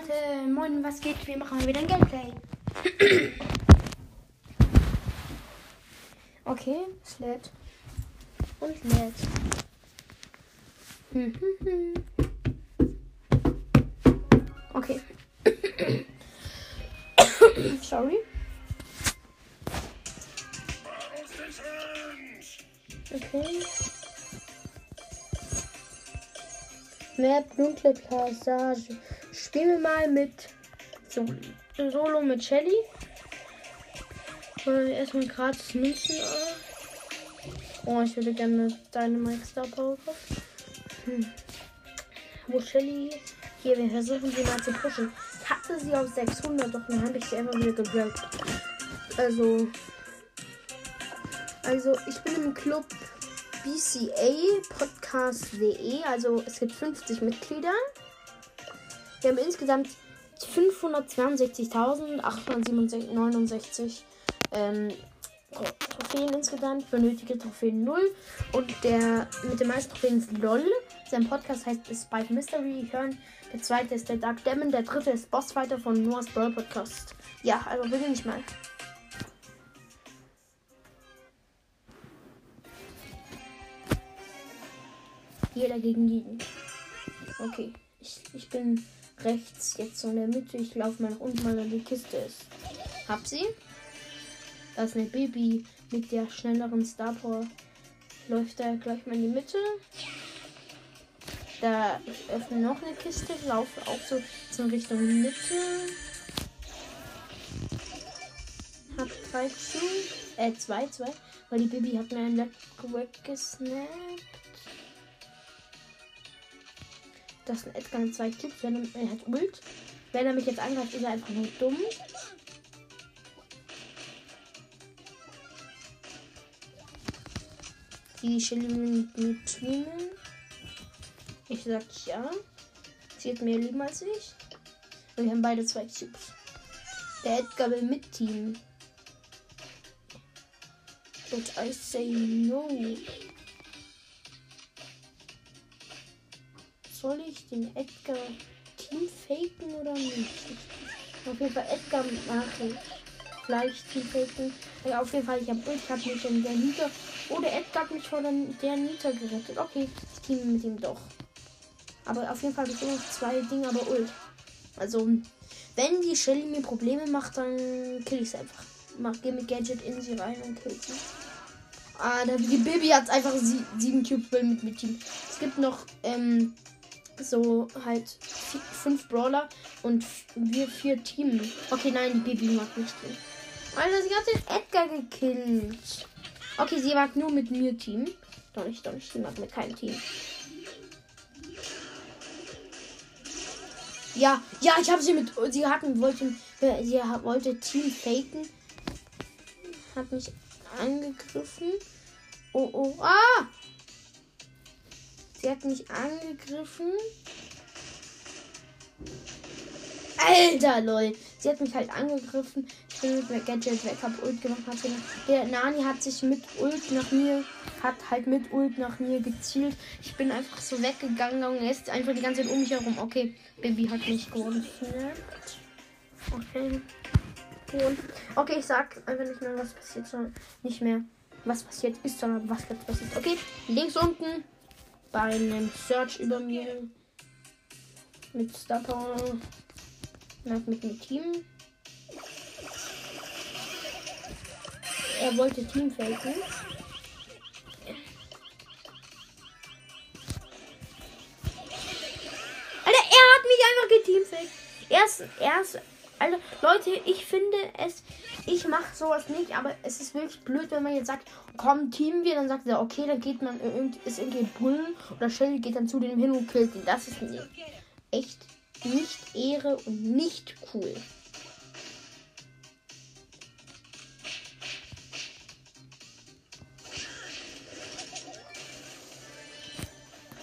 Leute, moin, was geht? Wir machen wieder ein Gameplay. okay, es lädt. Und lädt. Hm, hm, hm. okay. Sorry. Okay. Mehr dunkle Passage. Spielen wir mal mit so, Solo mit Shelly. Äh, erstmal gratis Münzen. Oh, ich würde gerne Dynamite Star Power. Hm. Wo Shelly? Hier, wir versuchen sie mal zu pushen. Ich hatte sie auf 600, doch dann habe ich sie einfach wieder geblockt. Also. Also, ich bin im Club BCA Podcast.de. Also, es gibt 50 Mitglieder. Wir haben insgesamt 562.869 ähm, Trophäen insgesamt. Benötigte Trophäen 0. Und der mit den meisten Trophäen ist LOL. Sein Podcast heißt Spike Mystery Hören. Der zweite ist der Dark Demon. Der dritte ist Bossfighter von Noah's Brawl Podcast. Ja, also beginne ich mal. Jeder gegen jeden. Okay, ich, ich bin rechts jetzt so in der Mitte. Ich laufe mal nach unten, weil da die Kiste ist. Hab sie. Da ist eine Baby mit der schnelleren Star Power. Läuft da gleich mal in die Mitte. Da ich öffne noch eine Kiste, laufe auch so, in Richtung Mitte. Hab drei zu. Äh, zwei, zwei. Weil die Baby hat mir ein Leck weggesnappt. Das ist ein Edgar mit zwei Cubes. Wenn er, hat Ult. Wenn er mich jetzt angreift, ist er einfach nur dumm. Die Shelly mit teamen. Ich sag ja. Sie hat mehr Leben als ich. Und wir haben beide zwei Cubes. Der Edgar will mit Team. But I say no. Soll ich den Edgar Team faken oder nicht? Auf jeden Fall Edgar machen. Vielleicht Team faken. Ja, auf jeden Fall, ich habe ich hab mich in der Nita. Oder Edgar hat mich vor der, Nita gerettet. Okay, ich team mit ihm doch. Aber auf jeden Fall habe ich immer noch zwei Dinge, aber Ult. Also, wenn die Shelly mir Probleme macht, dann kill ich sie einfach. Mach, geh mit Gadget in sie rein und kill sie. Ah, die Baby hat einfach sie, sieben Cubes mit mit Team. Es gibt noch ähm, so halt fünf Brawler und wir vier Team. Okay, nein, die Baby mag nicht Team. Alter, sie hat den Edgar gekillt. Okay, sie mag nur mit mir Team. Doch nicht, doch nicht, sie mag mit keinem Team. Ja, ja, ich habe sie mit. Sie hatten, wollte, sie wollte Team faken. Hat mich angegriffen. Oh, oh, ah! Sie hat mich angegriffen. Alter, lol. Sie hat mich halt angegriffen. Ich bin mit der Gadget weg, hab Ult gemacht. Hat der Nani hat sich mit Ult nach mir, hat halt mit Ult nach mir gezielt. Ich bin einfach so weggegangen und er ist einfach die ganze Zeit um mich herum. Okay, Baby hat mich geholt. Okay. Und, okay, ich sag einfach nicht mehr, was passiert, sondern nicht mehr, was passiert ist, sondern was jetzt passiert. Okay, links unten bei einem Search über mir mit Star Power mit dem Team. Er wollte Team faken. Alter, er hat mich einfach geteamfaked. Erst, erst, also Leute, ich finde es, ich mache sowas nicht, aber es ist wirklich blöd, wenn man jetzt sagt, komm, teamen wir, dann sagt er, okay, dann geht man, ist irgendwie Bullen oder Shelly geht dann zu dem hin und killt ihn. Das ist echt nicht Ehre und nicht cool.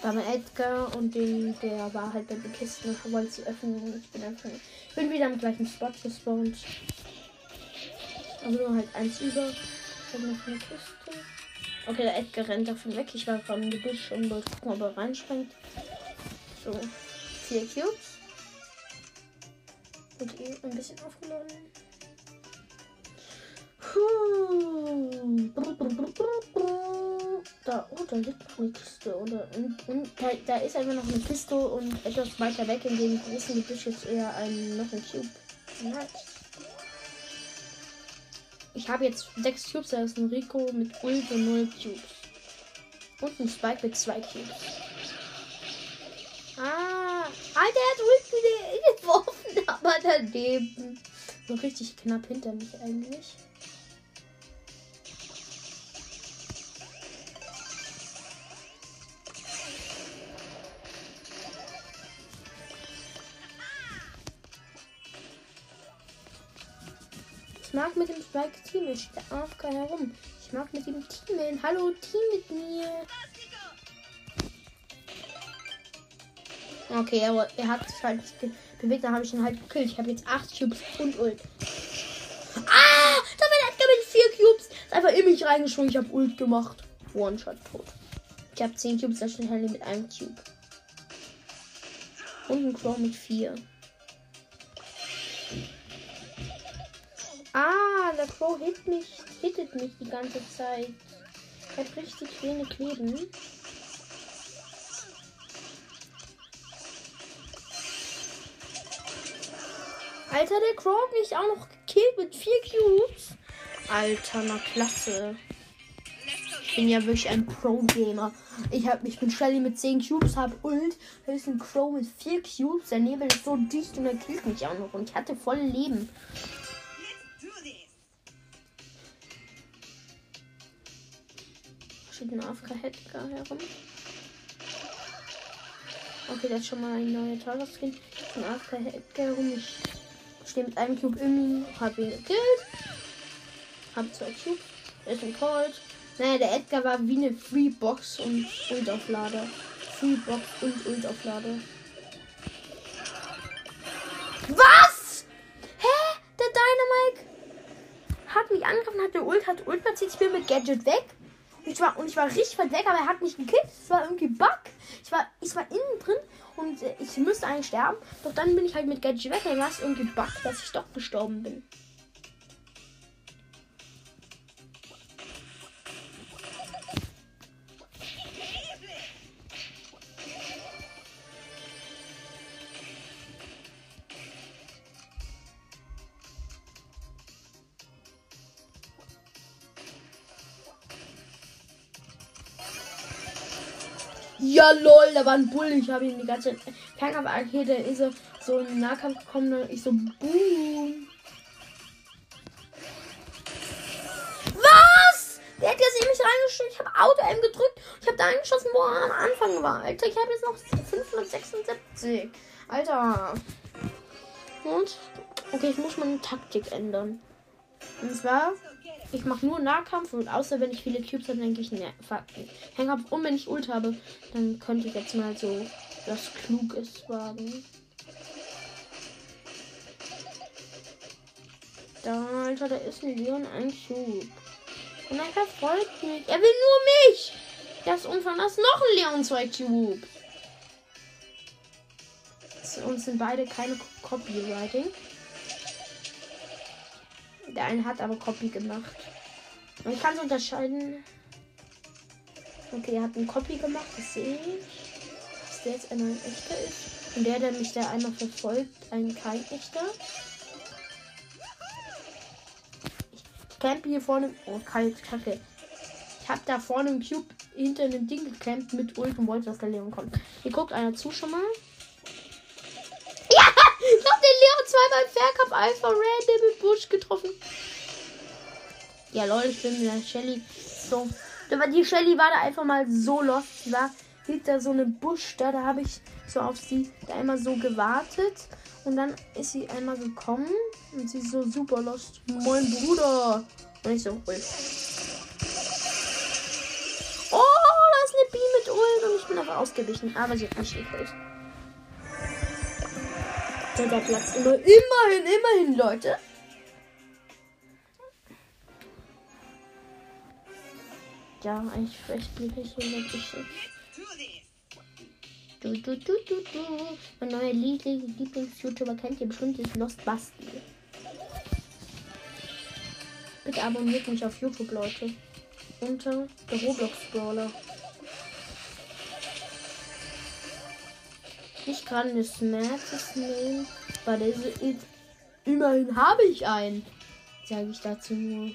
Da war Edgar und den, der war halt bei den Kisten und wollte sie öffnen und ich bin einfach ich bin wieder am gleichen Spot gespawnt. Aber nur halt eins über. Ich habe noch eine Kiste. Okay, der Edgar rennt davon weg. Ich war vom Gebüsch und wollte gucken, ob er reinspringt. So, vier Cubes. Wird eh ein bisschen aufgeladen. Puh. Da, oh, da liegt noch eine Kiste. Oder, und, und da, da ist einfach noch eine Kiste und etwas weiter weg in dem großen Gebüsch jetzt eher ein, noch ein Cube. Nice. Ich habe jetzt sechs Cubes, da ist ein Rico mit Ult und null Cubes. Und ein Spike mit zwei Cubes. Ah, Alter, er hat Ult wieder geworfen, aber daneben. So richtig knapp hinter mich eigentlich. Mag mit dem Spike Team. Ich stehe AFK herum. Ich mag mit dem Team. Hallo, Team mit mir. Okay, aber er hat sich halt bewegt, dann habe ich ihn halt gekillt. Ich habe jetzt 8 Cubes und Ult. Ah! Da war Edgar mit 4 Cubes. Ist einfach in mich reingeschwungen. Ich habe Ult gemacht. One-Shot tot. Ich habe 10 Cubes, da steht Handy mit einem Cube. Und ein Crow mit 4. Ah, der Crow hit mich, hittet mich die ganze Zeit. Er hat richtig wenig Leben. Alter, der Crow hat mich auch noch gekillt mit vier Cubes. Alter, na klasse. Ich bin ja wirklich ein Pro-Gamer. Ich, ich bin Shelly mit 10 Cubes, hab Ult. Da ist ein Crow mit 4 Cubes. Der Nebel ist so dicht und er killt mich auch noch. Und ich hatte voll Leben. Ein AFK-Headcar herum. Okay, das ist schon mal ein neuer Tageskin. Ein AFK-Headcar herum. Ich stehe mit einem Cube in hab ihn gekillt. Hab zwei Cubes. Er ist ein Cold. Naja, der Edgar war wie eine Free Box und Ultauflader. Free Box und Ultauflader. Was? Hä? Der Dynamite hat mich angegriffen, hat der Ult, hat Ult platziert. Ich bin mit Gadget weg. Ich war, und ich war richtig weit weg, aber er hat mich gekillt. Es war irgendwie Bug. Ich war, ich war innen drin und äh, ich müsste eigentlich sterben. Doch dann bin ich halt mit Gadget weg. Dann war es irgendwie Bug, dass ich doch gestorben bin. Ja, lol, da war ein Bull. Ich habe ihn die ganze Zeit. Fernkampf-Arcade, der ist so, in den Nahkampf gekommen und ich so, boom. Was? Der hat jetzt in mich reingeschickt. Ich habe Auto-M gedrückt. Ich habe da eingeschossen, wo er am Anfang war. Alter, ich habe jetzt noch 576. Alter. Und? Okay, ich muss meine Taktik ändern. Und zwar ich mache nur Nahkampf und außer wenn ich viele Cubes habe, denke ich, ne, Hangkampf. Und wenn ich Ult habe, dann könnte ich jetzt mal so was Kluges wagen. Da, Alter, da ist ein Leon ein Cube. Und er verfolgt mich. Er will nur mich. Das. Das ist noch ein Leon zwei Cube. Und sind beide keine Copywriting. Der eine hat aber Copy gemacht. Und ich kann es unterscheiden. Okay, er hat einen Copy gemacht, das sehe ich. Dass der jetzt einmal ein echter ist. Und der, der mich da einmal verfolgt, ein kein echter. Ich campe hier vorne. Oh, kalt, kacke. Ich habe da vorne im Cube hinter einem Ding gecampt mit Ult und wollte, dass der Leon kommt. Hier guckt einer zu schon mal. Zweimal Faircup einfach random im Busch getroffen. Ja, Leute, ich bin mit der Shelly so. Die Shelly war da einfach mal so lost. Sie war hinter so einem Busch da. Da habe ich so auf sie da einmal so gewartet. Und dann ist sie einmal gekommen. Und sie ist so super lost. Moin Bruder. Und ich so, Ult. Oh, da ist eine Bi mit Ult. Und ich bin aber ausgewichen. Aber sie hat mich gekillt. Der Platz immer. Immerhin, immerhin, Leute. ja, eigentlich vielleicht bin ich so wirklich. Du, du, du, du, du. Mein neuer Lieblings-YouTuber kennt ihr bestimmt, ist Lost Basti. Bitte abonniert mich auf YouTube, Leute. Unter der Roblox-Brawler. Nicht gerade eine Smartest nehmen, weil das ist, immerhin habe ich einen. Sage ich dazu nur.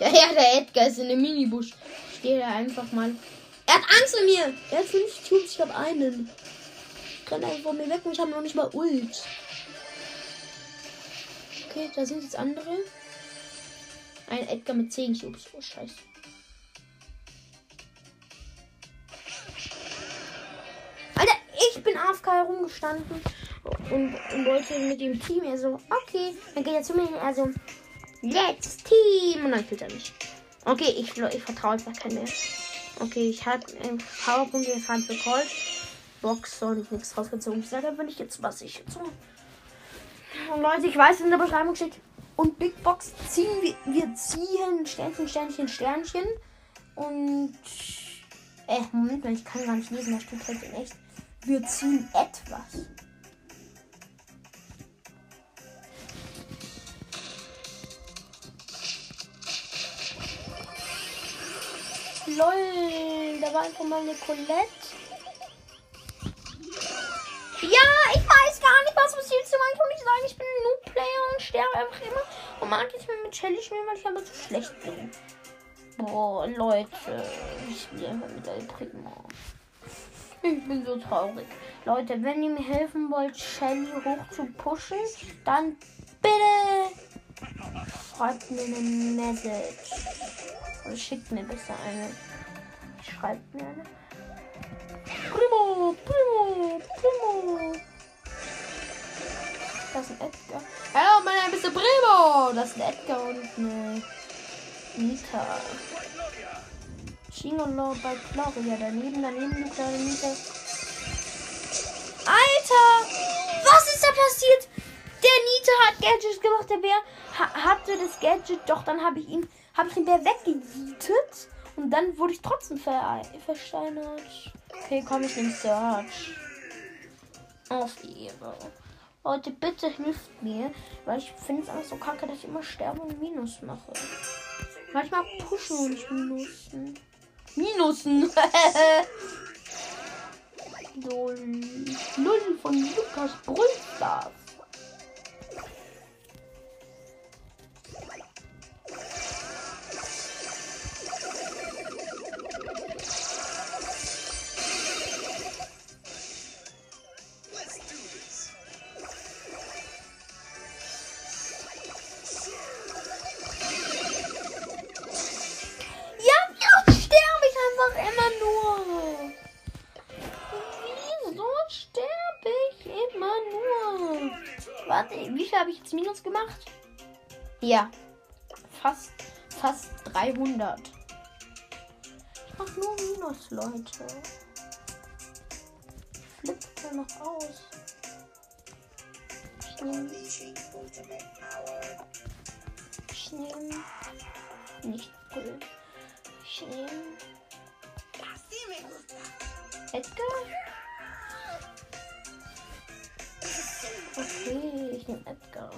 Ja, der Edgar ist in dem Minibusch. Steht da einfach mal. Er hat Angst vor mir. Er hat fünf Tubes, ich habe einen. Ich renn einfach von mir weg und ich habe noch nicht mal Ult. Okay, da sind jetzt andere. Ein Edgar mit 10 Cubes. Oh, scheiße. Alter, ich bin AFK herumgestanden und, und wollte mit dem Team. Er so, okay, dann geht er zu mir. Er so, Let's Team. Und dann killt er mich. Okay, ich, ich vertraue einfach kein mehr. Okay, ich habe ähm, Powerpunkte jetzt für Colt. Box soll ich nichts rausgezogen. Sage wenn ich jetzt was ich jetzt. Und Leute, ich weiß in der Beschreibung steht. Und Big Box ziehen wir, wir ziehen Sternchen, Sternchen, Sternchen. Und. Äh, Moment mal, ich kann gar nicht lesen, da steht halt in echt. Wir ziehen etwas. Lol, da war einfach mal eine Colette. Ja, ich weiß gar nicht, was passiert zu meinem Ich sagen, ich bin ein Noob-Player und sterbe einfach immer. Und mag mir mit Shelly spielen, weil ich aber so schlecht bin. Boah, Leute, ich spiele einfach mit El Primo. Ich bin so traurig. Leute, wenn ihr mir helfen wollt, Shelly hoch zu pushen, dann bitte schreibt mir eine Message. Oder schickt mir besser eine. Schreibt mir eine. Ist ein Edgar. Hallo, mein Name ist der Primo. Das ist ein Edgar und eine Nita. Chingolo bei Gloria. Daneben, daneben, eine kleine Nita. Alter! Was ist da passiert? Der Nita hat Gadgets gemacht. Der Bär ha hatte das Gadget. Doch, dann habe ich ihn, habe ich den Bär weggejietet. Und dann wurde ich trotzdem ver versteinert. Okay, komm, ich nehme Search. Auf die Ehre. Leute, bitte hilft mir, weil ich finde es alles so kacke, dass ich immer sterbe und Minus mache. Manchmal pushen und nicht minusen. Minusen! so, Null von Lukas Brüllstars. Habe ich jetzt Minus gemacht? Ja. Fast, fast 300. Ich mach nur Minus, Leute. Flippt er noch aus. Ich nehme. Nicht Edgar.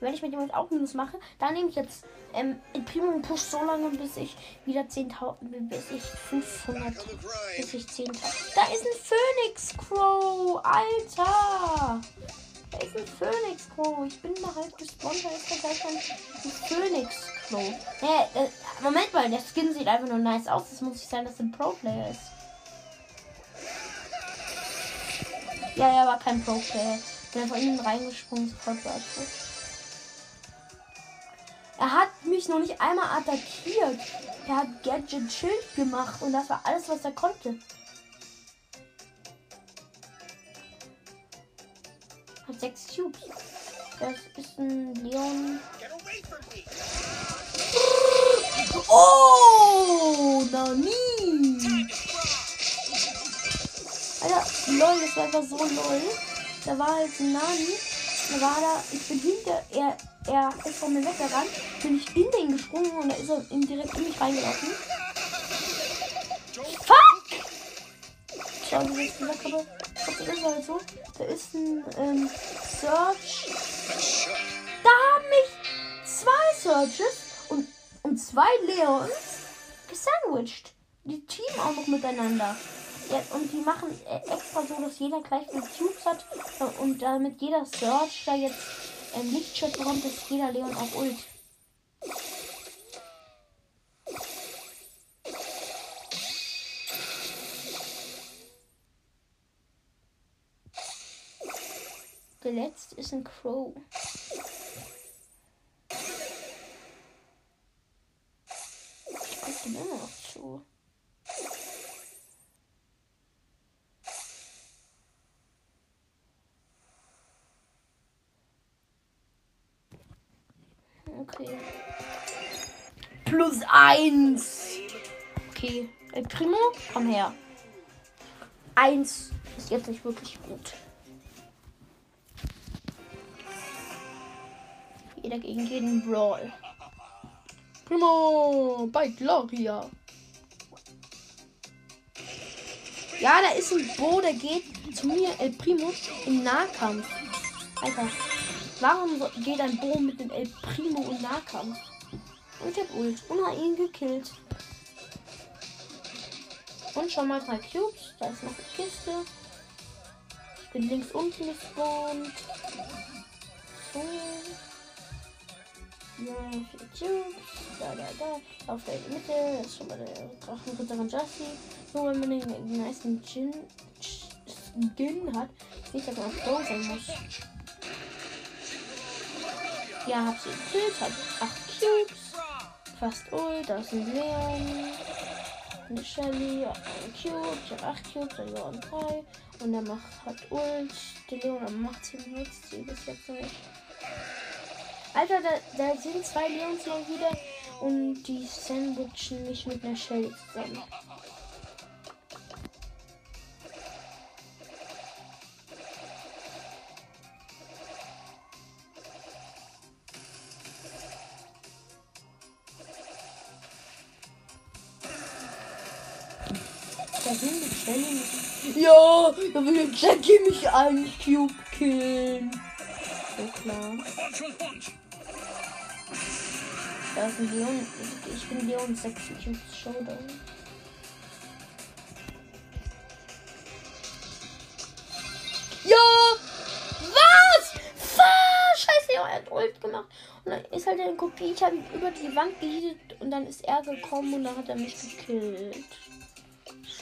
Wenn ich mit jemand auch Minus mache, dann nehme ich jetzt ähm, Primo und Push so lange, bis ich wieder 10.000, bis ich 500, bis ich 10.000. Da ist ein Phoenix Crow, Alter! Da ist ein Phoenix Crow. Ich bin da halt gespawnt, da ist da gleich ein, Phoenix Crow. Hä, äh, Moment mal, der Skin sieht einfach nur nice aus. Das muss nicht sein, dass er ein Pro-Player ist. Ja, er war kein Pro-Player. Der von innen reingesprungen ist Er hat mich noch nicht einmal attackiert. Er hat Gadget Schild gemacht und das war alles, was er konnte. Hat sechs Cubes. Das ist ein Leon. Oh, Nani! Alter, das war einfach so lol. Da war halt ein Nani. Da war da, ich bin hinter, er, er ist von mir weggerannt, bin ich in den gesprungen und da ist er in, direkt in mich reingelaufen. Fuck! Schau, wie ich gesagt habe. Das ist halt so. Da ist ein ähm, Search. Da haben mich zwei Searches und, und zwei Leons gesandwiched. Die teamen auch noch miteinander. Und die machen äh, extra so, dass jeder gleich eine Cubes hat äh, und damit jeder Search da jetzt ähm, Lichtschutz bekommt, dass jeder Leon auch ult. Der letzte ist ein Crow. Ich guck dem immer noch zu. Okay. Plus eins. Okay. El Primo, komm her. Eins ist jetzt nicht wirklich gut. Jeder gegen jeden Brawl. Primo bei Gloria. Ja, da ist ein Bo, der geht zu mir, El Primo, im Nahkampf. Alter, warum geht ein Bo mit dem El Primo im Nahkampf? Und ich hab Ult und hab ihn gekillt. Und schon mal drei Cubes. Da ist noch eine Kiste. Ich bin links unten gespawnt. So. Ja, vier Cubes. Da, da, da. Auf der Mitte ist schon mal der Drachenritter von Justy. Nur wenn man den, den meisten Gin, Skin hat, nicht, dass man auf Pro sein muss. Ja, hab sie gekillt, hab 8 Cubes. Fast Ult, da ist ein Leon. Eine Shelly, ein Cube, ich hab 8 Cubes, der Leon 3. Und der macht, hat Ult. Der Leon macht sie benutzt sie bis jetzt noch nicht. Alter, da, da sind zwei Leons noch wieder und die sandwichen mich mit einer Shelly zusammen. Ja, da will Jackie mich einen Cube killen. So klar. Da ist ein Leon. Ich, bin Leon 6 Cubes Showdown. Ja! Was? Fuck! Scheiße, er hat Ult gemacht. Und dann ist halt eine Kopie. Ich habe über die Wand gehittet und dann ist er gekommen und dann hat er mich gekillt.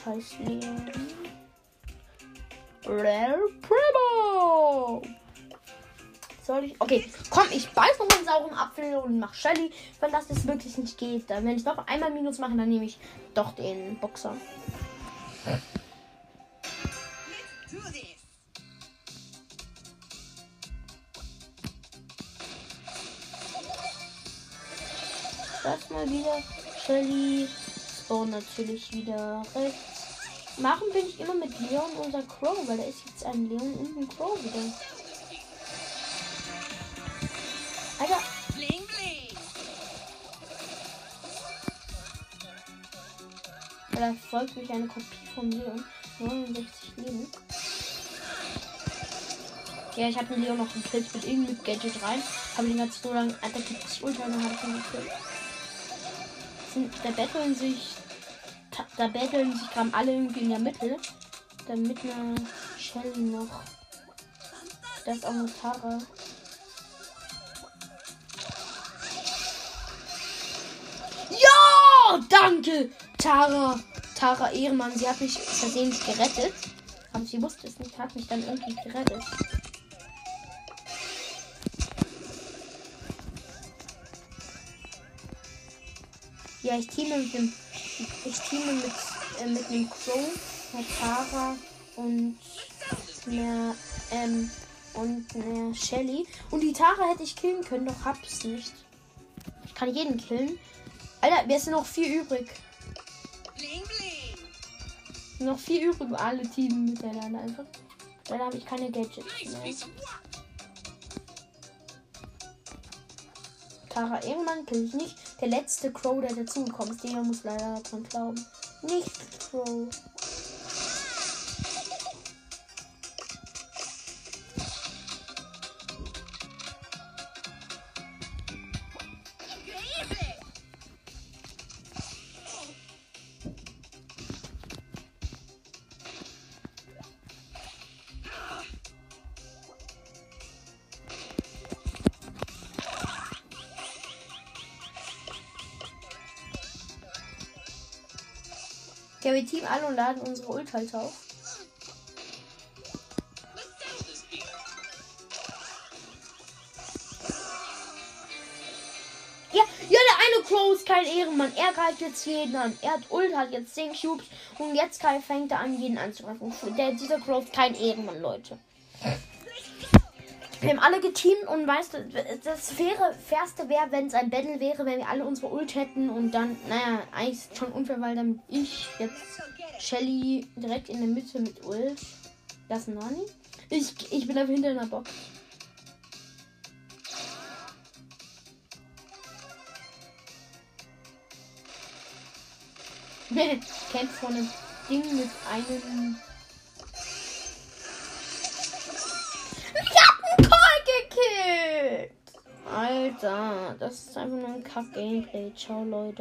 Scheiß Leon. Rare Primo! Soll ich. Okay, komm, ich beiß noch einen sauren Apfel und mach Shelly. Wenn das jetzt wirklich nicht geht, dann wenn ich noch einmal Minus mache, dann nehme ich doch den Boxer. Das mal wieder. Shelly spawn natürlich wieder rechts. Machen bin ich immer mit Leon unser Crow, weil da ist jetzt ein Leon und ein Crow wieder. Alter, da folgt mich eine Kopie von Leon. 69 Leben. Ja, ich habe den Leon noch gekillt. Ich mit Gadget rein. Aber den hat so lange. Gibt sich unter dann habe ich ihn. Sind, da betteln sich. Da betteln sich gerade alle irgendwie in der Mitte. Dann mit einer Shelly noch. Da ist auch eine Tara. Ja, danke, Tara. Tara Ehrenmann, sie hat mich versehentlich gerettet. Aber sie wusste es nicht, hat mich dann irgendwie gerettet. Ja, ich teame mit dem. Ich teame mit, äh, mit einem Crow, einer Tara und einer, ähm, und einer Shelly. Und die Tara hätte ich killen können, doch hab's nicht. Ich kann jeden killen. Alter, mir sind noch vier übrig. Bling bling. Noch vier übrig, alle Team miteinander einfach. Leider habe ich keine Gadgets mehr. Tara Ehrenmann kill ich nicht. Der letzte Crow, der dazugekommen ist, der muss leider dran glauben. Nicht Crow. Ja, wir teamen alle und laden unsere Ult halt auf. Ja, ja, der eine Crow ist kein Ehrenmann. Er greift jetzt jeden an. Er hat Ult, hat jetzt 10 Cubes und jetzt fängt er an, jeden anzugreifen. Der, dieser Crow ist kein Ehrenmann, Leute. Wir haben alle geteamt und weißt du, das wäre, fairste wäre, wenn es ein Battle wäre, wenn wir alle unsere Ult hätten und dann, naja, eigentlich schon unfair, weil dann ich jetzt Shelly direkt in der Mitte mit Ult. Das ist Nani. Ich, ich bin einfach hinter einer Box. Kennt von einem Ding mit einem gekillt. Alter, das ist einfach nur ein Kack-Gameplay. Ciao, Leute.